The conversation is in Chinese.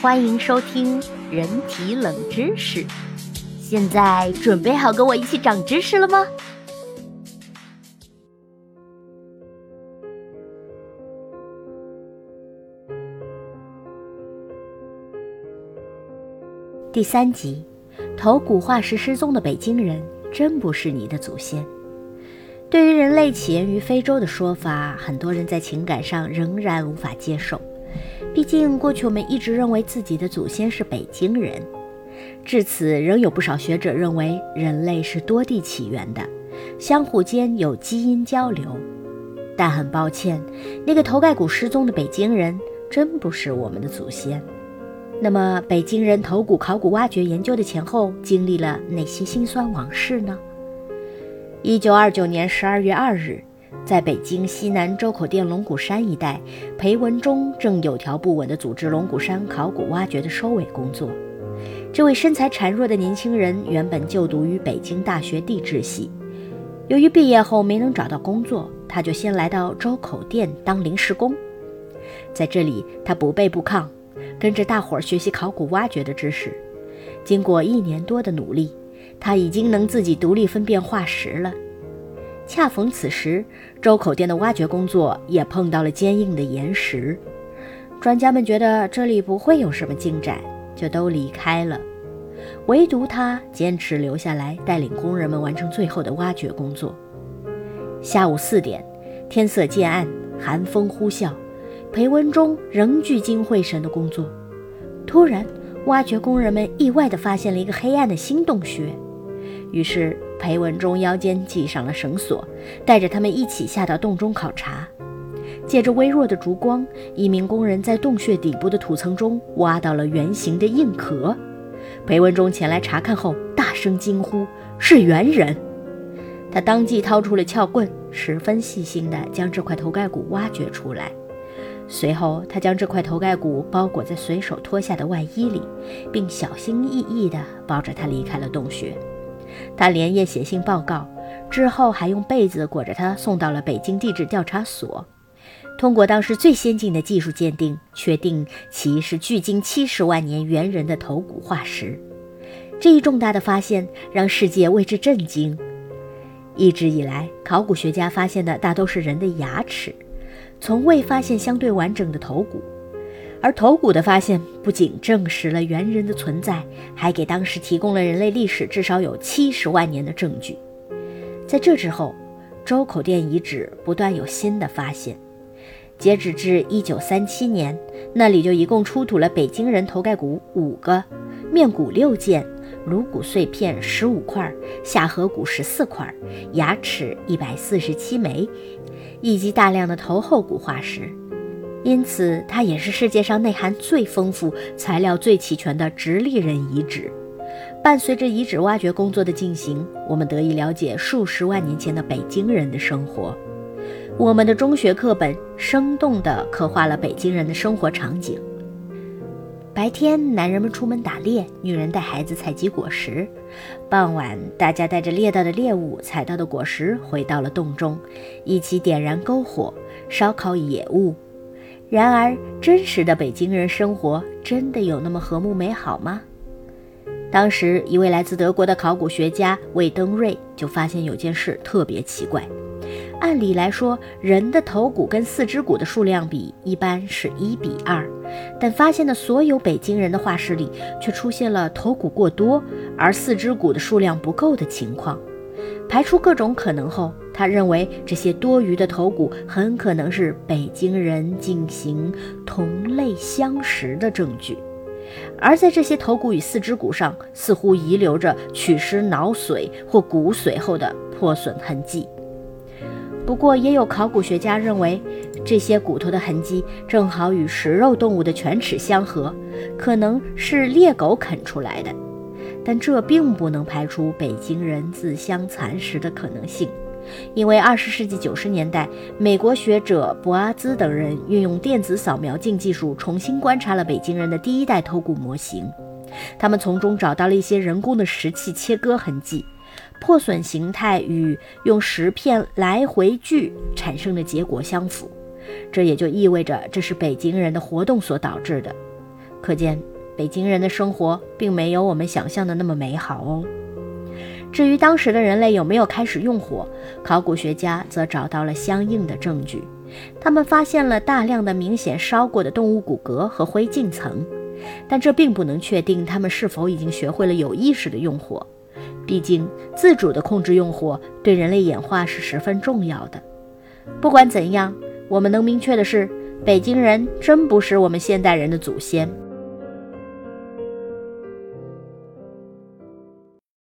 欢迎收听人体冷知识。现在准备好跟我一起长知识了吗？第三集，头骨化石失踪的北京人真不是你的祖先。对于人类起源于非洲的说法，很多人在情感上仍然无法接受。毕竟过去我们一直认为自己的祖先是北京人，至此仍有不少学者认为人类是多地起源的，相互间有基因交流。但很抱歉，那个头盖骨失踪的北京人真不是我们的祖先。那么，北京人头骨考古挖掘研究的前后经历了哪些辛酸往事呢？一九二九年十二月二日，在北京西南周口店龙骨山一带，裴文中正有条不紊地组织龙骨山考古挖掘的收尾工作。这位身材孱弱的年轻人原本就读于北京大学地质系，由于毕业后没能找到工作，他就先来到周口店当临时工。在这里，他不卑不亢，跟着大伙儿学习考古挖掘的知识。经过一年多的努力。他已经能自己独立分辨化石了。恰逢此时，周口店的挖掘工作也碰到了坚硬的岩石。专家们觉得这里不会有什么进展，就都离开了。唯独他坚持留下来，带领工人们完成最后的挖掘工作。下午四点，天色渐暗，寒风呼啸，裴文中仍聚精会神地工作。突然，挖掘工人们意外地发现了一个黑暗的新洞穴。于是，裴文中腰间系上了绳索，带着他们一起下到洞中考察。借着微弱的烛光，一名工人在洞穴底部的土层中挖到了圆形的硬壳。裴文中前来查看后，大声惊呼：“是猿人！”他当即掏出了撬棍，十分细心地将这块头盖骨挖掘出来。随后，他将这块头盖骨包裹在随手脱下的外衣里，并小心翼翼地抱着它离开了洞穴。他连夜写信报告，之后还用被子裹着他送到了北京地质调查所。通过当时最先进的技术鉴定，确定其是距今七十万年猿人的头骨化石。这一重大的发现让世界为之震惊。一直以来，考古学家发现的大都是人的牙齿，从未发现相对完整的头骨。而头骨的发现不仅证实了猿人的存在，还给当时提供了人类历史至少有七十万年的证据。在这之后，周口店遗址不断有新的发现。截止至一九三七年，那里就一共出土了北京人头盖骨五个，面骨六件，颅骨碎片十五块，下颌骨十四块，牙齿一百四十七枚，以及大量的头后骨化石。因此，它也是世界上内涵最丰富、材料最齐全的直立人遗址。伴随着遗址挖掘工作的进行，我们得以了解数十万年前的北京人的生活。我们的中学课本生动地刻画了北京人的生活场景：白天，男人们出门打猎，女人带孩子采集果实；傍晚，大家带着猎到的猎物、采到的果实回到了洞中，一起点燃篝火，烧烤野物。然而，真实的北京人生活真的有那么和睦美好吗？当时，一位来自德国的考古学家魏登瑞就发现有件事特别奇怪。按理来说，人的头骨跟四肢骨的数量比一般是一比二，但发现的所有北京人的化石里却出现了头骨过多而四肢骨的数量不够的情况。排除各种可能后，他认为这些多余的头骨很可能是北京人进行同类相食的证据，而在这些头骨与四肢骨上，似乎遗留着取食脑髓或骨髓后的破损痕迹。不过，也有考古学家认为，这些骨头的痕迹正好与食肉动物的犬齿相合，可能是猎狗啃出来的。但这并不能排除北京人自相残食的可能性，因为二十世纪九十年代，美国学者博阿兹等人运用电子扫描镜技术重新观察了北京人的第一代头骨模型，他们从中找到了一些人工的石器切割痕迹，破损形态与用石片来回锯产生的结果相符，这也就意味着这是北京人的活动所导致的。可见北京人的生活并没有我们想象的那么美好哦。至于当时的人类有没有开始用火，考古学家则找到了相应的证据。他们发现了大量的明显烧过的动物骨骼和灰烬层，但这并不能确定他们是否已经学会了有意识的用火。毕竟，自主的控制用火对人类演化是十分重要的。不管怎样，我们能明确的是，北京人真不是我们现代人的祖先。